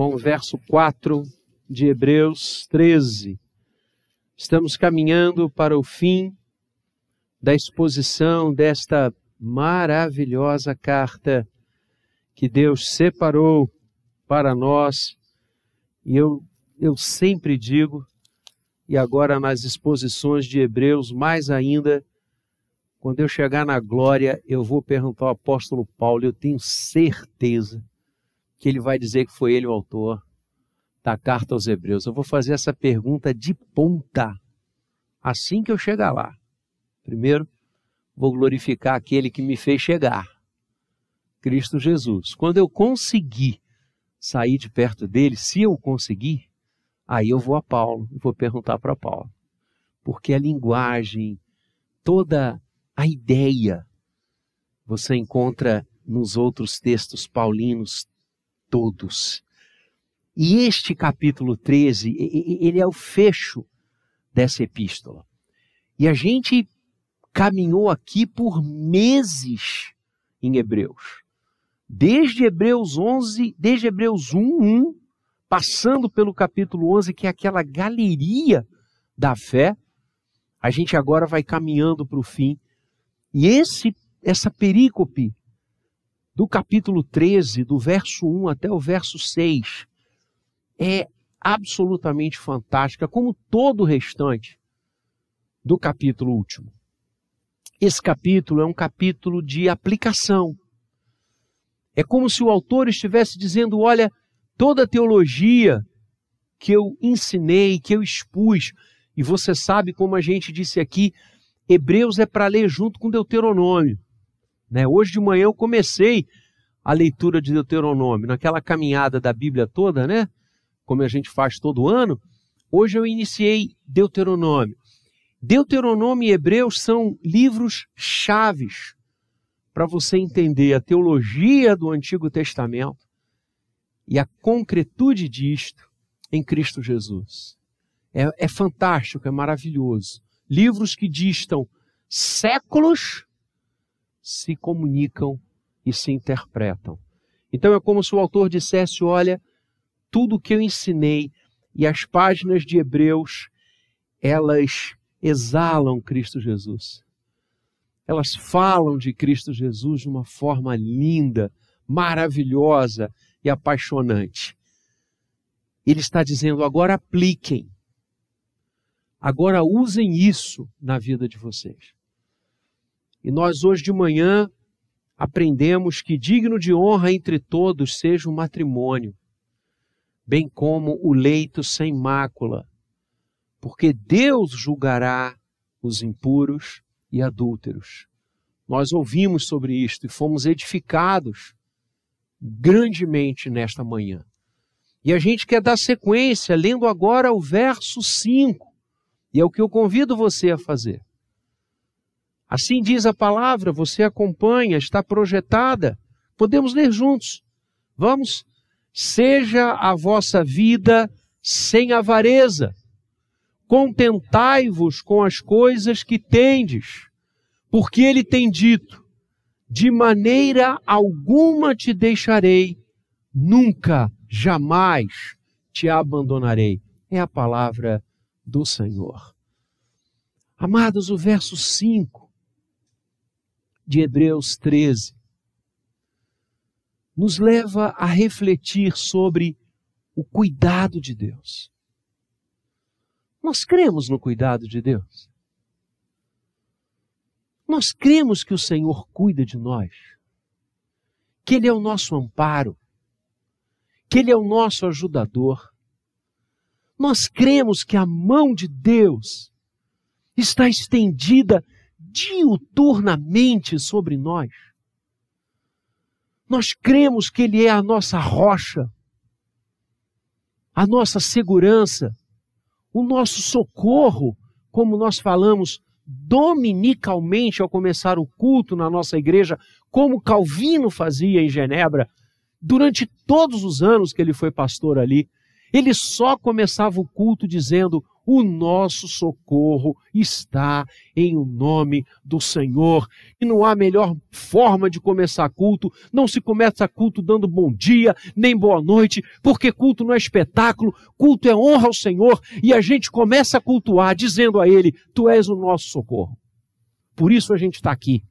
com o verso 4 de Hebreus 13. Estamos caminhando para o fim da exposição desta maravilhosa carta que Deus separou para nós. E eu, eu sempre digo, e agora nas exposições de Hebreus, mais ainda, quando eu chegar na glória, eu vou perguntar ao apóstolo Paulo, eu tenho certeza que ele vai dizer que foi ele o autor da carta aos Hebreus. Eu vou fazer essa pergunta de ponta assim que eu chegar lá. Primeiro, vou glorificar aquele que me fez chegar, Cristo Jesus. Quando eu conseguir sair de perto dele, se eu conseguir, aí eu vou a Paulo e vou perguntar para Paulo. Porque a linguagem, toda a ideia, você encontra nos outros textos paulinos todos. E este capítulo 13, ele é o fecho dessa epístola. E a gente caminhou aqui por meses em Hebreus. Desde Hebreus 11, desde Hebreus 1, 1, passando pelo capítulo 11, que é aquela galeria da fé, a gente agora vai caminhando para o fim. E esse essa perícope do capítulo 13, do verso 1 até o verso 6, é absolutamente fantástica, como todo o restante do capítulo último. Esse capítulo é um capítulo de aplicação. É como se o autor estivesse dizendo: olha, toda a teologia que eu ensinei, que eu expus, e você sabe como a gente disse aqui, Hebreus é para ler junto com Deuteronômio. Né? Hoje de manhã eu comecei a leitura de Deuteronômio, naquela caminhada da Bíblia toda, né? Como a gente faz todo ano. Hoje eu iniciei Deuteronômio. Deuteronômio e Hebreus são livros chaves para você entender a teologia do Antigo Testamento e a concretude disto em Cristo Jesus. É, é fantástico, é maravilhoso. Livros que distam séculos se comunicam e se interpretam. Então é como se o autor dissesse: olha, tudo o que eu ensinei e as páginas de Hebreus, elas exalam Cristo Jesus. Elas falam de Cristo Jesus de uma forma linda, maravilhosa e apaixonante. Ele está dizendo: agora apliquem, agora usem isso na vida de vocês. E nós hoje de manhã aprendemos que digno de honra entre todos seja o matrimônio, bem como o leito sem mácula, porque Deus julgará os impuros e adúlteros. Nós ouvimos sobre isto e fomos edificados grandemente nesta manhã. E a gente quer dar sequência, lendo agora o verso 5, e é o que eu convido você a fazer. Assim diz a palavra, você acompanha, está projetada. Podemos ler juntos. Vamos? Seja a vossa vida sem avareza. Contentai-vos com as coisas que tendes, porque ele tem dito: de maneira alguma te deixarei, nunca, jamais te abandonarei. É a palavra do Senhor. Amados, o verso 5 de Hebreus 13 nos leva a refletir sobre o cuidado de Deus. Nós cremos no cuidado de Deus. Nós cremos que o Senhor cuida de nós, que Ele é o nosso amparo, que Ele é o nosso ajudador. Nós cremos que a mão de Deus está estendida diuturnamente sobre nós. Nós cremos que Ele é a nossa rocha, a nossa segurança, o nosso socorro, como nós falamos dominicalmente ao começar o culto na nossa igreja, como Calvino fazia em Genebra, durante todos os anos que ele foi pastor ali. Ele só começava o culto dizendo: o nosso socorro está em o nome do Senhor. E não há melhor forma de começar culto. Não se começa culto dando bom dia, nem boa noite, porque culto não é espetáculo, culto é honra ao Senhor. E a gente começa a cultuar dizendo a Ele: Tu és o nosso socorro. Por isso a gente está aqui.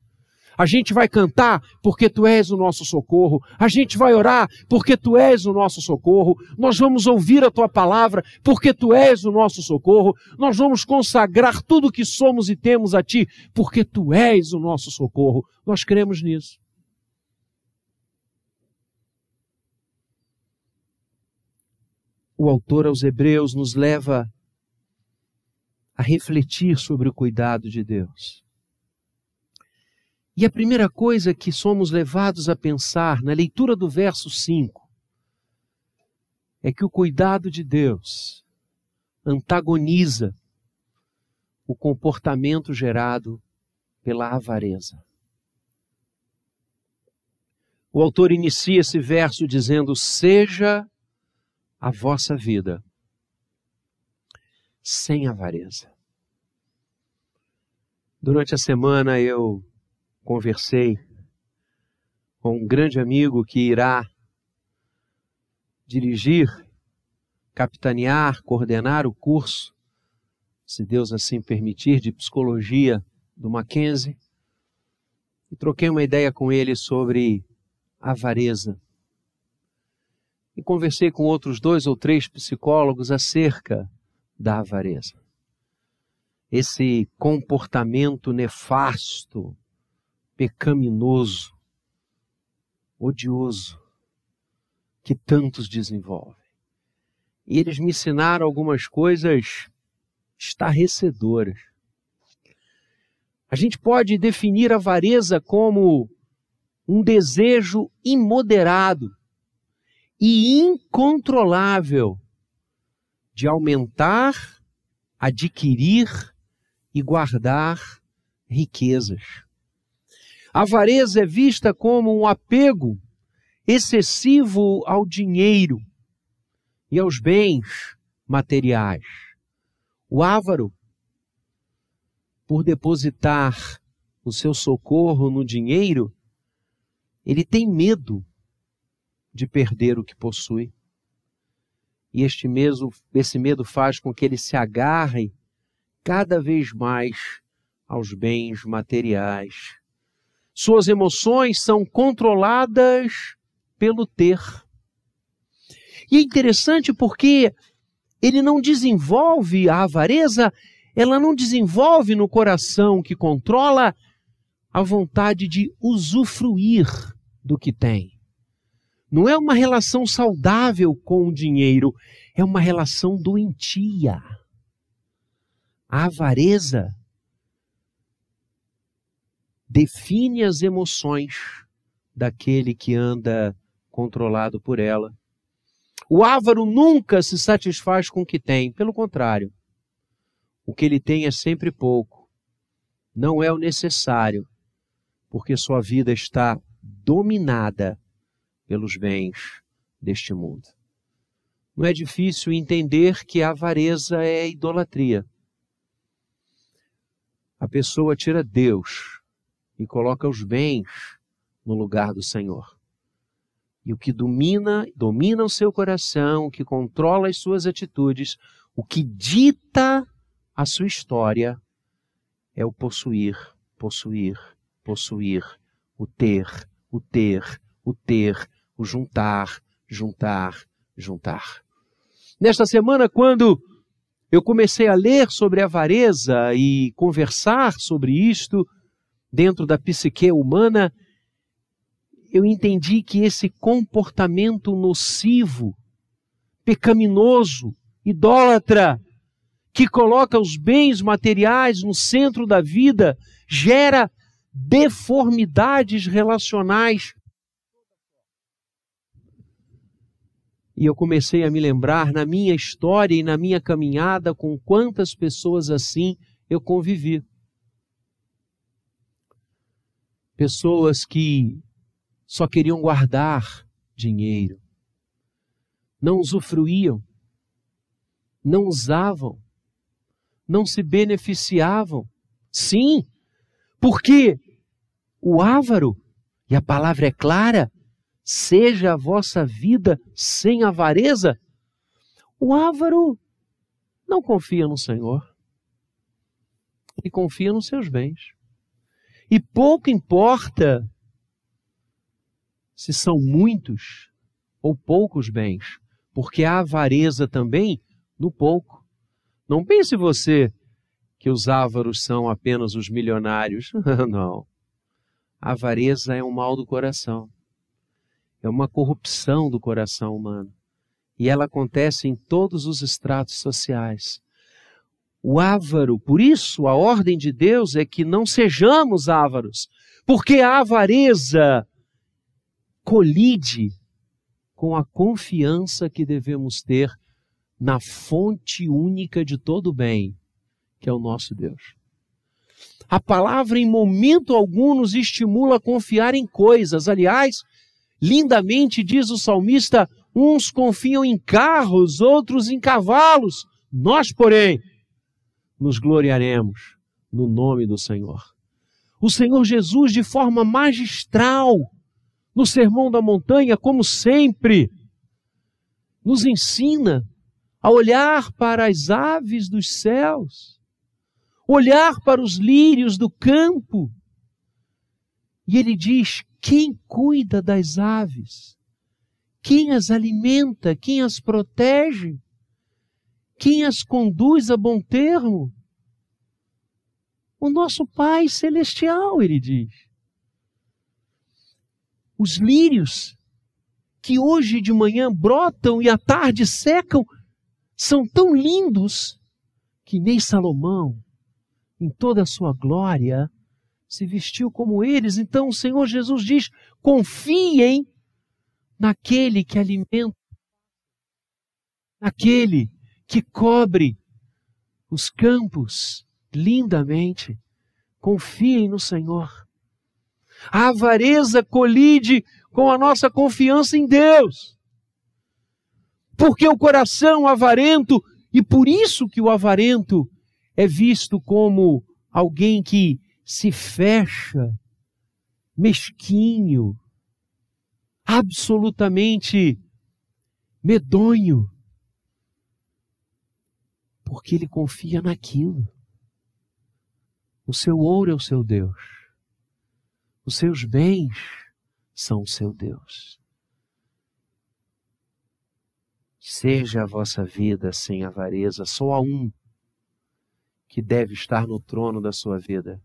A gente vai cantar porque tu és o nosso socorro. A gente vai orar porque tu és o nosso socorro. Nós vamos ouvir a tua palavra porque tu és o nosso socorro. Nós vamos consagrar tudo o que somos e temos a ti porque tu és o nosso socorro. Nós cremos nisso. O autor aos Hebreus nos leva a refletir sobre o cuidado de Deus. E a primeira coisa que somos levados a pensar na leitura do verso 5 é que o cuidado de Deus antagoniza o comportamento gerado pela avareza. O autor inicia esse verso dizendo: Seja a vossa vida sem avareza. Durante a semana eu conversei com um grande amigo que irá dirigir, capitanear, coordenar o curso, se Deus assim permitir, de psicologia do Mackenzie. E troquei uma ideia com ele sobre avareza. E conversei com outros dois ou três psicólogos acerca da avareza. Esse comportamento nefasto pecaminoso, odioso, que tantos desenvolvem. E eles me ensinaram algumas coisas estarrecedoras. A gente pode definir a avareza como um desejo imoderado e incontrolável de aumentar, adquirir e guardar riquezas. A avareza é vista como um apego excessivo ao dinheiro e aos bens materiais. O avaro, por depositar o seu socorro no dinheiro, ele tem medo de perder o que possui. E este medo, esse medo faz com que ele se agarre cada vez mais aos bens materiais suas emoções são controladas pelo ter. E é interessante porque ele não desenvolve a avareza, ela não desenvolve no coração que controla a vontade de usufruir do que tem. Não é uma relação saudável com o dinheiro, é uma relação doentia. A avareza define as emoções daquele que anda controlado por ela. O avaro nunca se satisfaz com o que tem, pelo contrário. O que ele tem é sempre pouco. Não é o necessário, porque sua vida está dominada pelos bens deste mundo. Não é difícil entender que a avareza é idolatria. A pessoa tira Deus e coloca os bens no lugar do Senhor. E o que domina, domina o seu coração, o que controla as suas atitudes, o que dita a sua história é o possuir, possuir, possuir, o ter, o ter, o ter, o juntar, juntar, juntar. Nesta semana, quando eu comecei a ler sobre avareza e conversar sobre isto, dentro da psique humana, eu entendi que esse comportamento nocivo, pecaminoso, idólatra, que coloca os bens materiais no centro da vida, gera deformidades relacionais. E eu comecei a me lembrar na minha história e na minha caminhada com quantas pessoas assim eu convivi. Pessoas que só queriam guardar dinheiro, não usufruíam, não usavam, não se beneficiavam. Sim, porque o avaro, e a palavra é clara, seja a vossa vida sem avareza. O avaro não confia no Senhor. Ele confia nos seus bens. E pouco importa se são muitos ou poucos bens, porque há avareza também no pouco. Não pense você que os ávaros são apenas os milionários. Não. A avareza é um mal do coração. É uma corrupção do coração humano. E ela acontece em todos os estratos sociais. O ávaro, por isso a ordem de Deus é que não sejamos ávaros, porque a avareza colide com a confiança que devemos ter na fonte única de todo bem, que é o nosso Deus. A palavra, em momento algum, nos estimula a confiar em coisas. Aliás, lindamente diz o salmista: uns confiam em carros, outros em cavalos. Nós, porém, nos gloriaremos no nome do Senhor. O Senhor Jesus, de forma magistral, no Sermão da Montanha, como sempre, nos ensina a olhar para as aves dos céus, olhar para os lírios do campo. E ele diz: quem cuida das aves? Quem as alimenta? Quem as protege? Quem as conduz a bom termo? O nosso Pai Celestial, ele diz. Os lírios que hoje de manhã brotam e à tarde secam são tão lindos que nem Salomão, em toda a sua glória, se vestiu como eles. Então o Senhor Jesus diz: confiem naquele que alimenta, naquele que cobre os campos lindamente. Confiem no Senhor. A avareza colide com a nossa confiança em Deus. Porque o coração avarento, e por isso que o avarento é visto como alguém que se fecha, mesquinho, absolutamente medonho porque ele confia naquilo. O seu ouro é o seu Deus. Os seus bens são o seu Deus. Seja a vossa vida sem avareza, só há um que deve estar no trono da sua vida.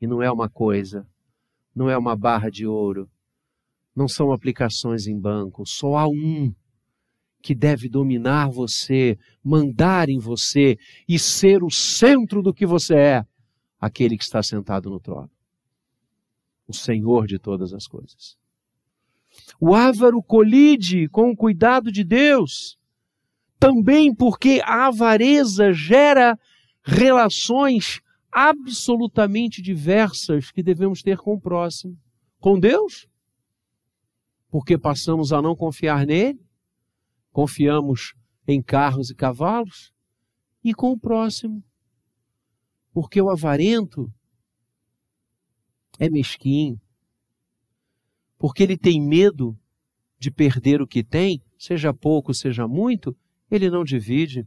E não é uma coisa, não é uma barra de ouro, não são aplicações em banco, só há um que deve dominar você, mandar em você e ser o centro do que você é, aquele que está sentado no trono. O Senhor de todas as coisas. O ávaro colide com o cuidado de Deus, também porque a avareza gera relações absolutamente diversas que devemos ter com o próximo. Com Deus, porque passamos a não confiar nele, confiamos em carros e cavalos e com o próximo. Porque o avarento é mesquinho. Porque ele tem medo de perder o que tem, seja pouco, seja muito, ele não divide,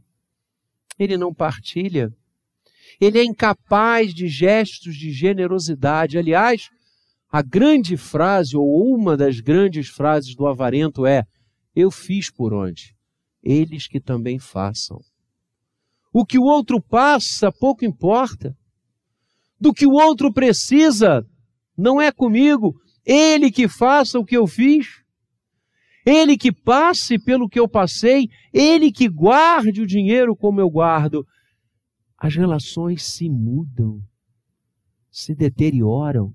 ele não partilha. Ele é incapaz de gestos de generosidade. Aliás, a grande frase, ou uma das grandes frases do avarento é: eu fiz por onde? Eles que também façam. O que o outro passa, pouco importa. Do que o outro precisa, não é comigo. Ele que faça o que eu fiz. Ele que passe pelo que eu passei. Ele que guarde o dinheiro como eu guardo. As relações se mudam, se deterioram,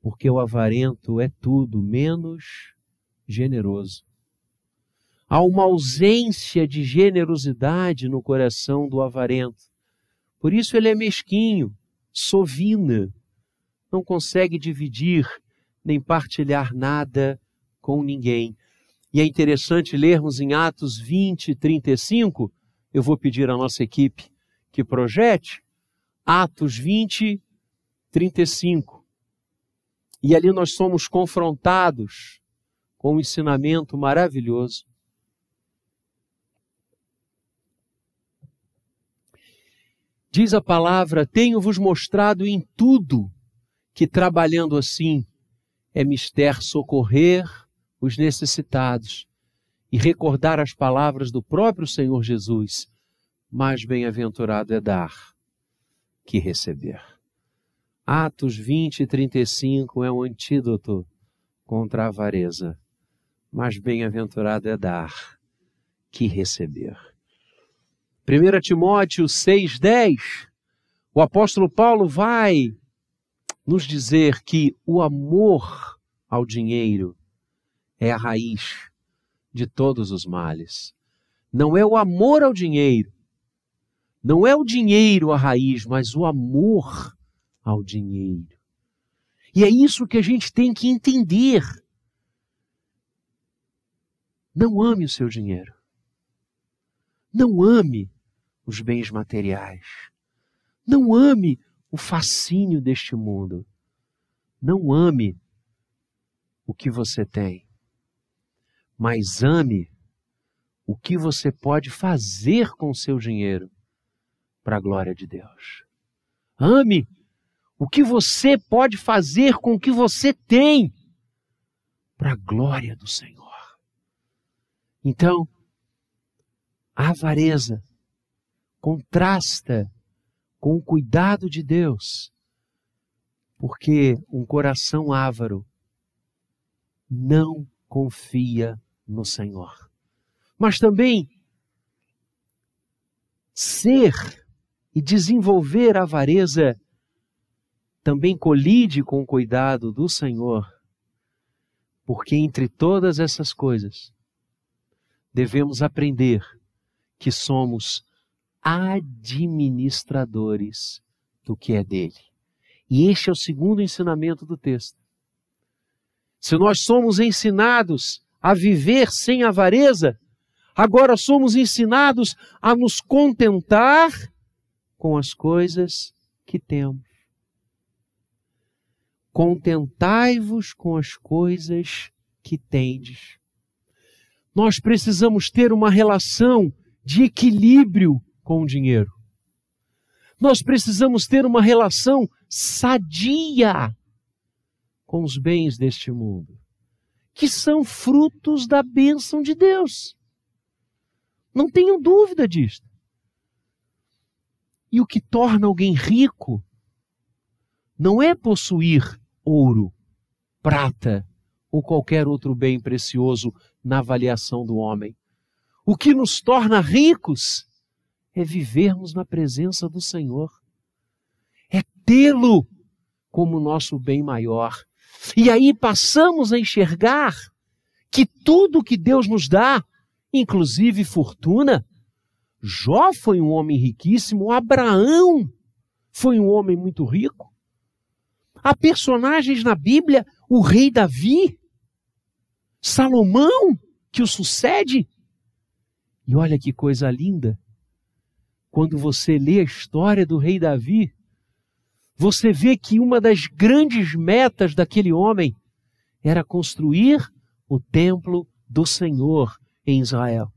porque o avarento é tudo menos generoso. Há uma ausência de generosidade no coração do avarento. Por isso ele é mesquinho, sovina, não consegue dividir nem partilhar nada com ninguém. E é interessante lermos em Atos 20, 35. Eu vou pedir à nossa equipe que projete? Atos 20, 35. E ali nós somos confrontados com um ensinamento maravilhoso. Diz a palavra: Tenho-vos mostrado em tudo que trabalhando assim é mister socorrer os necessitados e recordar as palavras do próprio Senhor Jesus: mais bem-aventurado é dar que receber. Atos 20 e 35 é um antídoto contra a avareza. Mais bem-aventurado é dar que receber. 1 Timóteo 6,10, o apóstolo Paulo vai nos dizer que o amor ao dinheiro é a raiz de todos os males. Não é o amor ao dinheiro, não é o dinheiro a raiz, mas o amor ao dinheiro. E é isso que a gente tem que entender. Não ame o seu dinheiro. Não ame os bens materiais. Não ame o fascínio deste mundo. Não ame o que você tem, mas ame o que você pode fazer com o seu dinheiro para a glória de Deus. Ame o que você pode fazer com o que você tem para a glória do Senhor. Então, a avareza contrasta com o cuidado de Deus, porque um coração ávaro não confia no Senhor. Mas também ser e desenvolver a avareza também colide com o cuidado do Senhor, porque entre todas essas coisas devemos aprender que somos administradores do que é dele. E este é o segundo ensinamento do texto. Se nós somos ensinados a viver sem avareza, agora somos ensinados a nos contentar com as coisas que temos. Contentai-vos com as coisas que tendes. Nós precisamos ter uma relação de equilíbrio com o dinheiro. Nós precisamos ter uma relação sadia com os bens deste mundo, que são frutos da bênção de Deus. Não tenham dúvida disto. E o que torna alguém rico não é possuir ouro, prata ou qualquer outro bem precioso na avaliação do homem. O que nos torna ricos é vivermos na presença do Senhor, é tê-lo como nosso bem maior. E aí passamos a enxergar que tudo que Deus nos dá, inclusive fortuna, Jó foi um homem riquíssimo, Abraão foi um homem muito rico. Há personagens na Bíblia, o rei Davi, Salomão, que o sucede. E olha que coisa linda quando você lê a história do rei Davi, você vê que uma das grandes metas daquele homem era construir o templo do Senhor em Israel.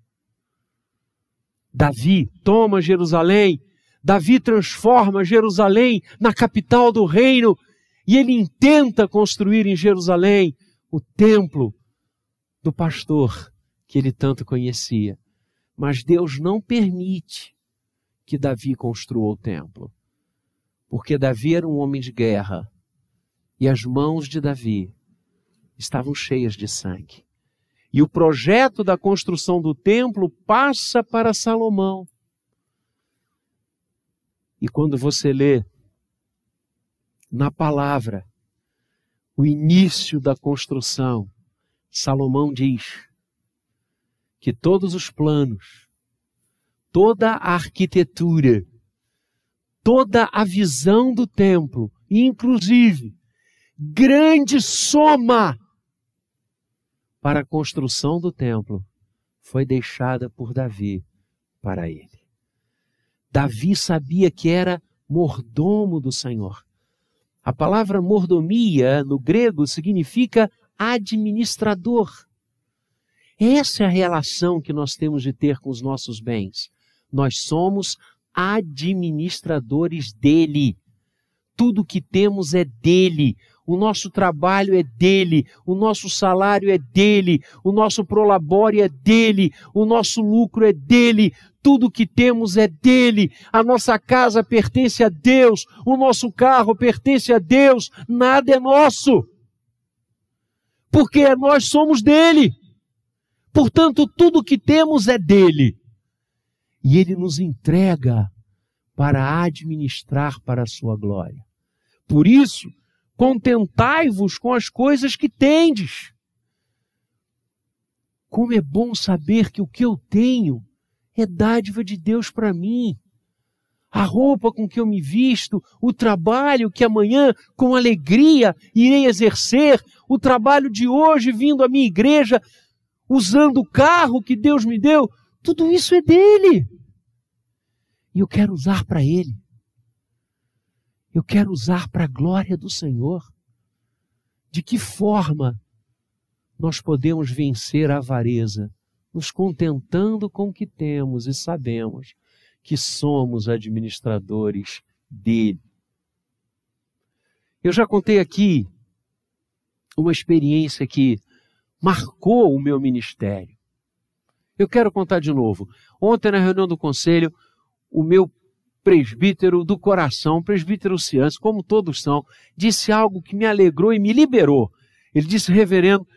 Davi toma Jerusalém, Davi transforma Jerusalém na capital do reino e ele intenta construir em Jerusalém o templo do pastor que ele tanto conhecia. Mas Deus não permite que Davi construiu o templo. Porque Davi era um homem de guerra e as mãos de Davi estavam cheias de sangue. E o projeto da construção do templo passa para Salomão. E quando você lê na palavra o início da construção, Salomão diz que todos os planos toda a arquitetura, toda a visão do templo, inclusive grande soma para a construção do templo, foi deixada por Davi para ele. Davi sabia que era mordomo do Senhor. A palavra mordomia no grego significa administrador. Essa é a relação que nós temos de ter com os nossos bens. Nós somos administradores dele. Tudo que temos é dele. O nosso trabalho é dele, o nosso salário é dele, o nosso prolabore é dele, o nosso lucro é dele, tudo que temos é dele, a nossa casa pertence a Deus, o nosso carro pertence a Deus, nada é nosso. Porque nós somos dele. Portanto, tudo que temos é dele. E ele nos entrega para administrar para a sua glória. Por isso, contentai-vos com as coisas que tendes. Como é bom saber que o que eu tenho é dádiva de Deus para mim. A roupa com que eu me visto, o trabalho que amanhã, com alegria, irei exercer, o trabalho de hoje vindo à minha igreja, usando o carro que Deus me deu, tudo isso é dele. E eu quero usar para ele. Eu quero usar para a glória do Senhor. De que forma nós podemos vencer a avareza? Nos contentando com o que temos e sabemos que somos administradores dele. Eu já contei aqui uma experiência que marcou o meu ministério. Eu quero contar de novo. Ontem, na reunião do conselho, o meu presbítero do coração, presbítero Cianci, como todos são, disse algo que me alegrou e me liberou. Ele disse, reverendo,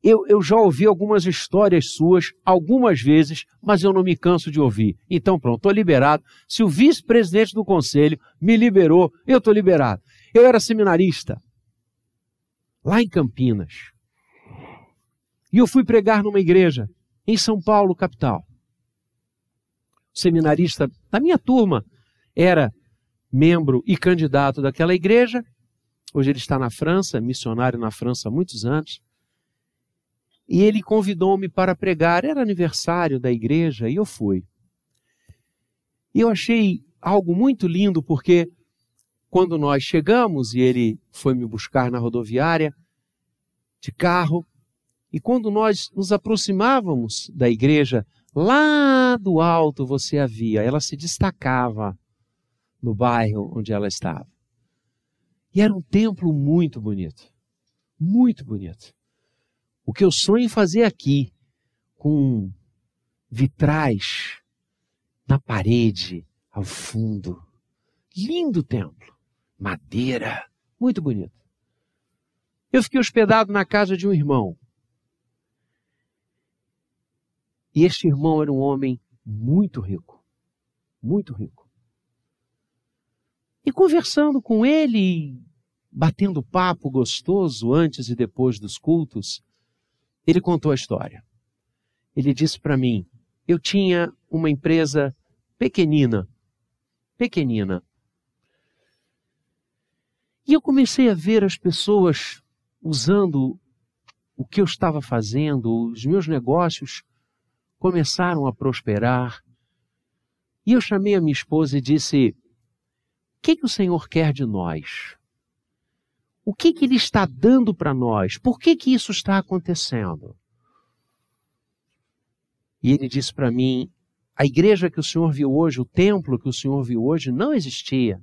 eu, eu já ouvi algumas histórias suas, algumas vezes, mas eu não me canso de ouvir. Então, pronto, estou liberado. Se o vice-presidente do conselho me liberou, eu estou liberado. Eu era seminarista, lá em Campinas. E eu fui pregar numa igreja, em São Paulo, capital. O seminarista da minha turma era membro e candidato daquela igreja. Hoje ele está na França, missionário na França há muitos anos. E ele convidou-me para pregar. Era aniversário da igreja e eu fui. E eu achei algo muito lindo porque quando nós chegamos e ele foi me buscar na rodoviária de carro, e quando nós nos aproximávamos da igreja, lá do alto você a via, ela se destacava no bairro onde ela estava. E era um templo muito bonito. Muito bonito. O que eu sonho fazer aqui, com vitrais na parede, ao fundo. Lindo templo. Madeira. Muito bonito. Eu fiquei hospedado na casa de um irmão. E este irmão era um homem muito rico. Muito rico. E conversando com ele, batendo papo gostoso antes e depois dos cultos, ele contou a história. Ele disse para mim: eu tinha uma empresa pequenina, pequenina. E eu comecei a ver as pessoas usando o que eu estava fazendo, os meus negócios começaram a prosperar. E eu chamei a minha esposa e disse: o que, que o Senhor quer de nós? O que, que Ele está dando para nós? Por que, que isso está acontecendo? E ele disse para mim: a igreja que o Senhor viu hoje, o templo que o Senhor viu hoje, não existia.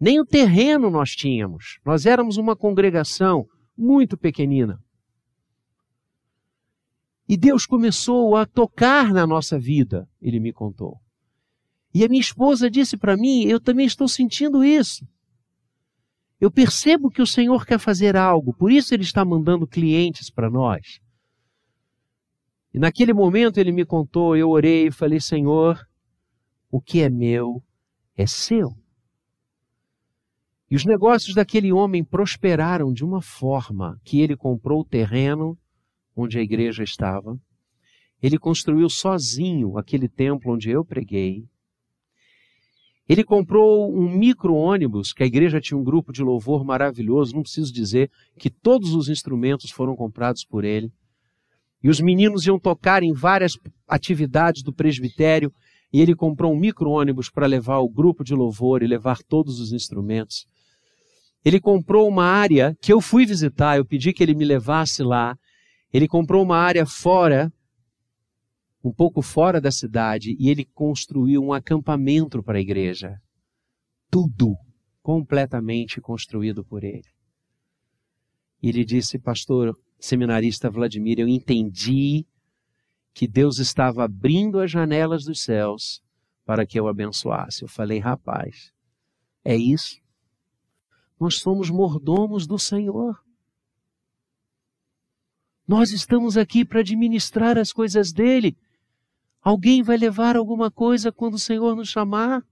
Nem o terreno nós tínhamos. Nós éramos uma congregação muito pequenina. E Deus começou a tocar na nossa vida, ele me contou. E a minha esposa disse para mim: Eu também estou sentindo isso. Eu percebo que o Senhor quer fazer algo, por isso Ele está mandando clientes para nós. E naquele momento ele me contou, eu orei e falei: Senhor, o que é meu é seu. E os negócios daquele homem prosperaram de uma forma que ele comprou o terreno onde a igreja estava, ele construiu sozinho aquele templo onde eu preguei, ele comprou um micro-ônibus, que a igreja tinha um grupo de louvor maravilhoso, não preciso dizer que todos os instrumentos foram comprados por ele. E os meninos iam tocar em várias atividades do presbitério, e ele comprou um micro-ônibus para levar o grupo de louvor e levar todos os instrumentos. Ele comprou uma área que eu fui visitar, eu pedi que ele me levasse lá. Ele comprou uma área fora, um pouco fora da cidade, e ele construiu um acampamento para a igreja. Tudo completamente construído por ele. E ele disse, pastor seminarista Vladimir, eu entendi que Deus estava abrindo as janelas dos céus para que eu abençoasse. Eu falei, rapaz, é isso? Nós somos mordomos do Senhor. Nós estamos aqui para administrar as coisas dele. Alguém vai levar alguma coisa quando o Senhor nos chamar?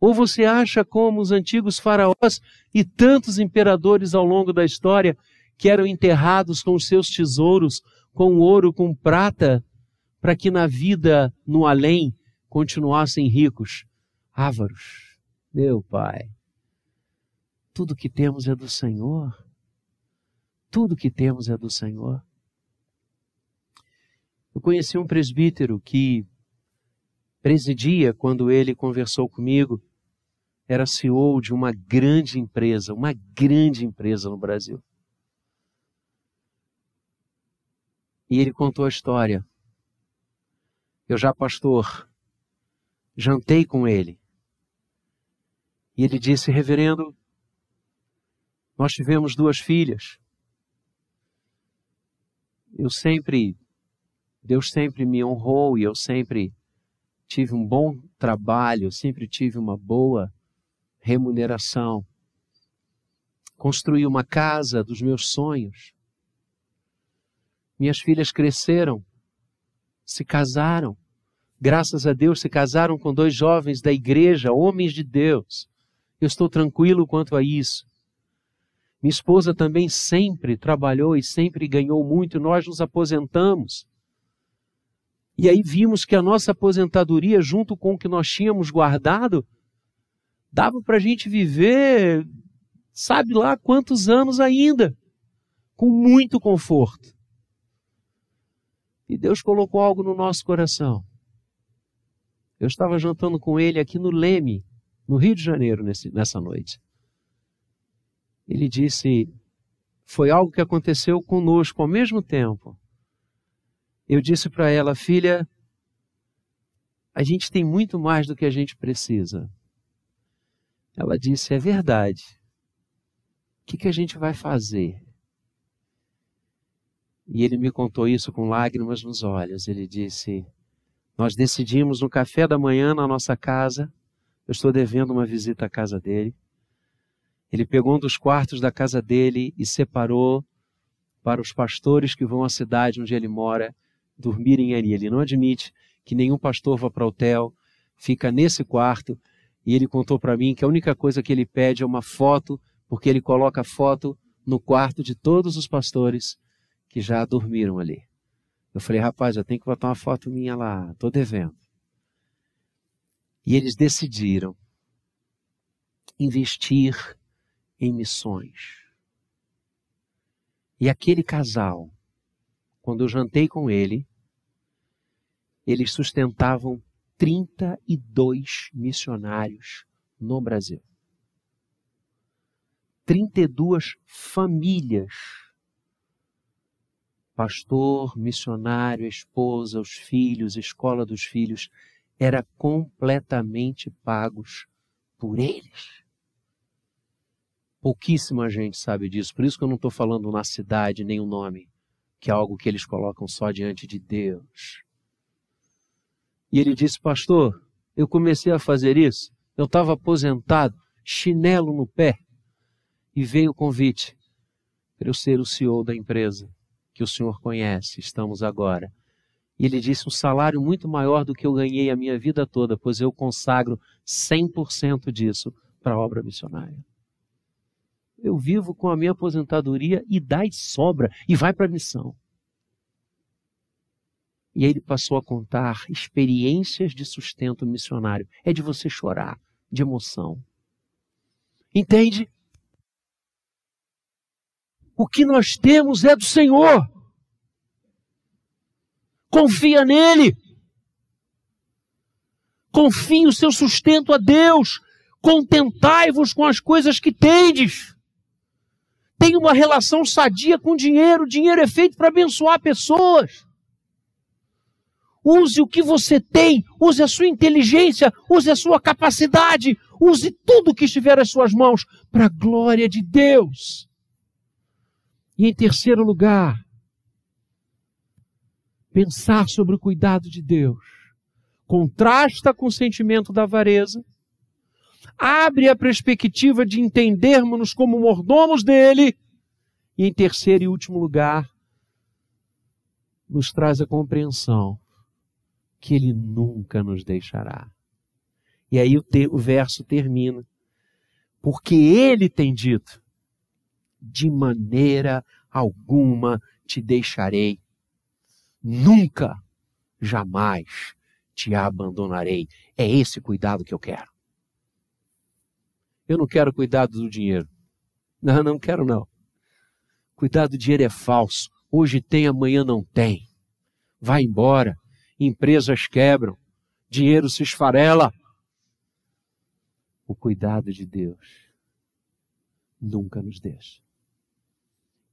Ou você acha como os antigos faraós e tantos imperadores ao longo da história que eram enterrados com seus tesouros, com ouro, com prata, para que na vida no além continuassem ricos, ávaros. Meu Pai, tudo que temos é do Senhor. Tudo que temos é do Senhor. Eu conheci um presbítero que presidia quando ele conversou comigo era CEO de uma grande empresa, uma grande empresa no Brasil. E ele contou a história. Eu já, pastor, jantei com ele. E ele disse, reverendo, nós tivemos duas filhas. Eu sempre, Deus sempre me honrou e eu sempre tive um bom trabalho, sempre tive uma boa remuneração. Construí uma casa dos meus sonhos. Minhas filhas cresceram, se casaram. Graças a Deus, se casaram com dois jovens da igreja, homens de Deus. Eu estou tranquilo quanto a isso. Minha esposa também sempre trabalhou e sempre ganhou muito, nós nos aposentamos. E aí vimos que a nossa aposentadoria, junto com o que nós tínhamos guardado, dava para a gente viver, sabe lá quantos anos ainda, com muito conforto. E Deus colocou algo no nosso coração. Eu estava jantando com ele aqui no Leme, no Rio de Janeiro, nesse, nessa noite. Ele disse: Foi algo que aconteceu conosco ao mesmo tempo. Eu disse para ela, filha, a gente tem muito mais do que a gente precisa. Ela disse: É verdade. O que, que a gente vai fazer? E ele me contou isso com lágrimas nos olhos. Ele disse: Nós decidimos no café da manhã na nossa casa. Eu estou devendo uma visita à casa dele. Ele pegou um dos quartos da casa dele e separou para os pastores que vão à cidade onde ele mora dormirem ali. Ele não admite que nenhum pastor vá para o hotel, fica nesse quarto e ele contou para mim que a única coisa que ele pede é uma foto, porque ele coloca a foto no quarto de todos os pastores que já dormiram ali. Eu falei, rapaz, eu tenho que botar uma foto minha lá, estou devendo. E eles decidiram investir em missões. E aquele casal, quando eu jantei com ele, eles sustentavam 32 missionários no Brasil. 32 famílias. Pastor, missionário, esposa, os filhos, escola dos filhos, era completamente pagos por eles. Pouquíssima gente sabe disso, por isso que eu não estou falando na cidade nem o nome, que é algo que eles colocam só diante de Deus. E ele disse: Pastor, eu comecei a fazer isso. Eu estava aposentado, chinelo no pé, e veio o convite para eu ser o CEO da empresa que o senhor conhece. Estamos agora. E ele disse: um salário muito maior do que eu ganhei a minha vida toda, pois eu consagro 100% disso para a obra missionária. Eu vivo com a minha aposentadoria e dá e sobra e vai para a missão. E aí ele passou a contar experiências de sustento missionário. É de você chorar, de emoção. Entende? O que nós temos é do Senhor. Confia nele. Confie o seu sustento a Deus. Contentai-vos com as coisas que tendes. Tenha uma relação sadia com dinheiro. O dinheiro é feito para abençoar pessoas. Use o que você tem, use a sua inteligência, use a sua capacidade, use tudo que estiver às suas mãos para a glória de Deus. E em terceiro lugar, pensar sobre o cuidado de Deus. Contrasta com o sentimento da avareza, abre a perspectiva de entendermos-nos como mordomos dele, e em terceiro e último lugar, nos traz a compreensão que Ele nunca nos deixará. E aí o, te, o verso termina. Porque Ele tem dito: de maneira alguma te deixarei, nunca, jamais te abandonarei. É esse cuidado que eu quero. Eu não quero cuidado do dinheiro. Não, não quero não. Cuidado do dinheiro é falso. Hoje tem, amanhã não tem. Vai embora empresas quebram, dinheiro se esfarela. O cuidado de Deus nunca nos deixa.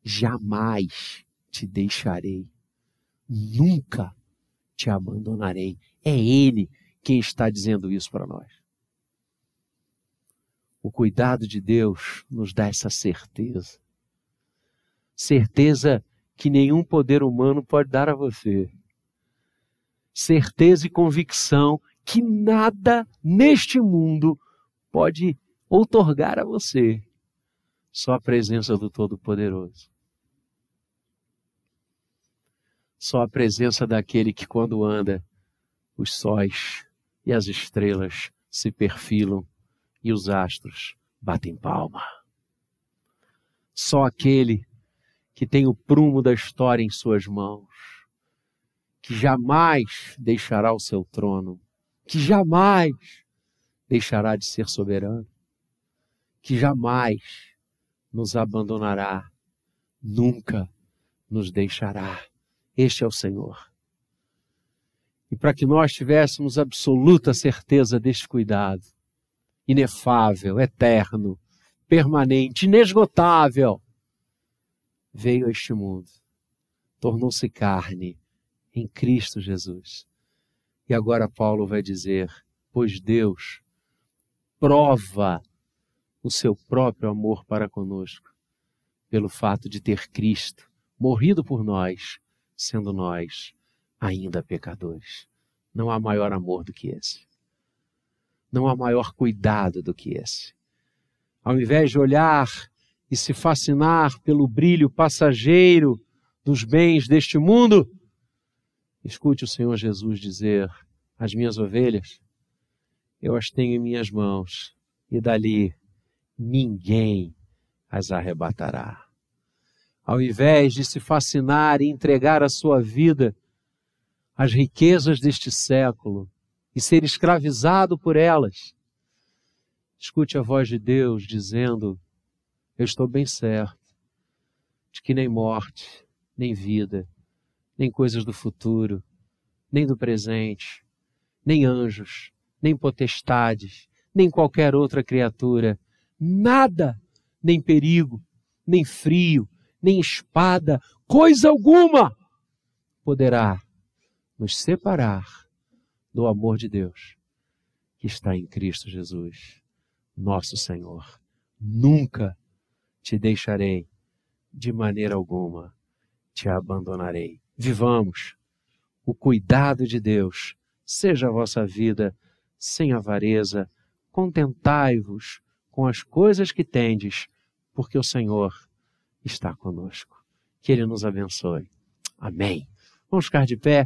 Jamais te deixarei, nunca te abandonarei. É Ele quem está dizendo isso para nós. O cuidado de Deus nos dá essa certeza. Certeza que nenhum poder humano pode dar a você certeza e convicção que nada neste mundo pode outorgar a você, só a presença do Todo-Poderoso. Só a presença daquele que, quando anda, os sóis e as estrelas se perfilam e os astros batem palma. Só aquele que tem o prumo da história em suas mãos que jamais deixará o seu trono, que jamais deixará de ser soberano, que jamais nos abandonará, nunca nos deixará. Este é o Senhor. E para que nós tivéssemos absoluta certeza deste cuidado, inefável, eterno, permanente, inesgotável, veio a este mundo, tornou-se carne em Cristo Jesus. E agora Paulo vai dizer: Pois Deus prova o seu próprio amor para conosco, pelo fato de ter Cristo morrido por nós, sendo nós ainda pecadores. Não há maior amor do que esse. Não há maior cuidado do que esse. Ao invés de olhar e se fascinar pelo brilho passageiro dos bens deste mundo, Escute o Senhor Jesus dizer: As minhas ovelhas, eu as tenho em minhas mãos, e dali ninguém as arrebatará. Ao invés de se fascinar e entregar a sua vida às riquezas deste século e ser escravizado por elas, escute a voz de Deus dizendo: Eu estou bem certo de que nem morte, nem vida, nem coisas do futuro, nem do presente, nem anjos, nem potestades, nem qualquer outra criatura, nada, nem perigo, nem frio, nem espada, coisa alguma poderá nos separar do amor de Deus que está em Cristo Jesus, nosso Senhor. Nunca te deixarei, de maneira alguma te abandonarei vivamos o cuidado de Deus. Seja a vossa vida sem avareza, contentai-vos com as coisas que tendes, porque o Senhor está conosco. Que Ele nos abençoe. Amém. Vamos ficar de pé.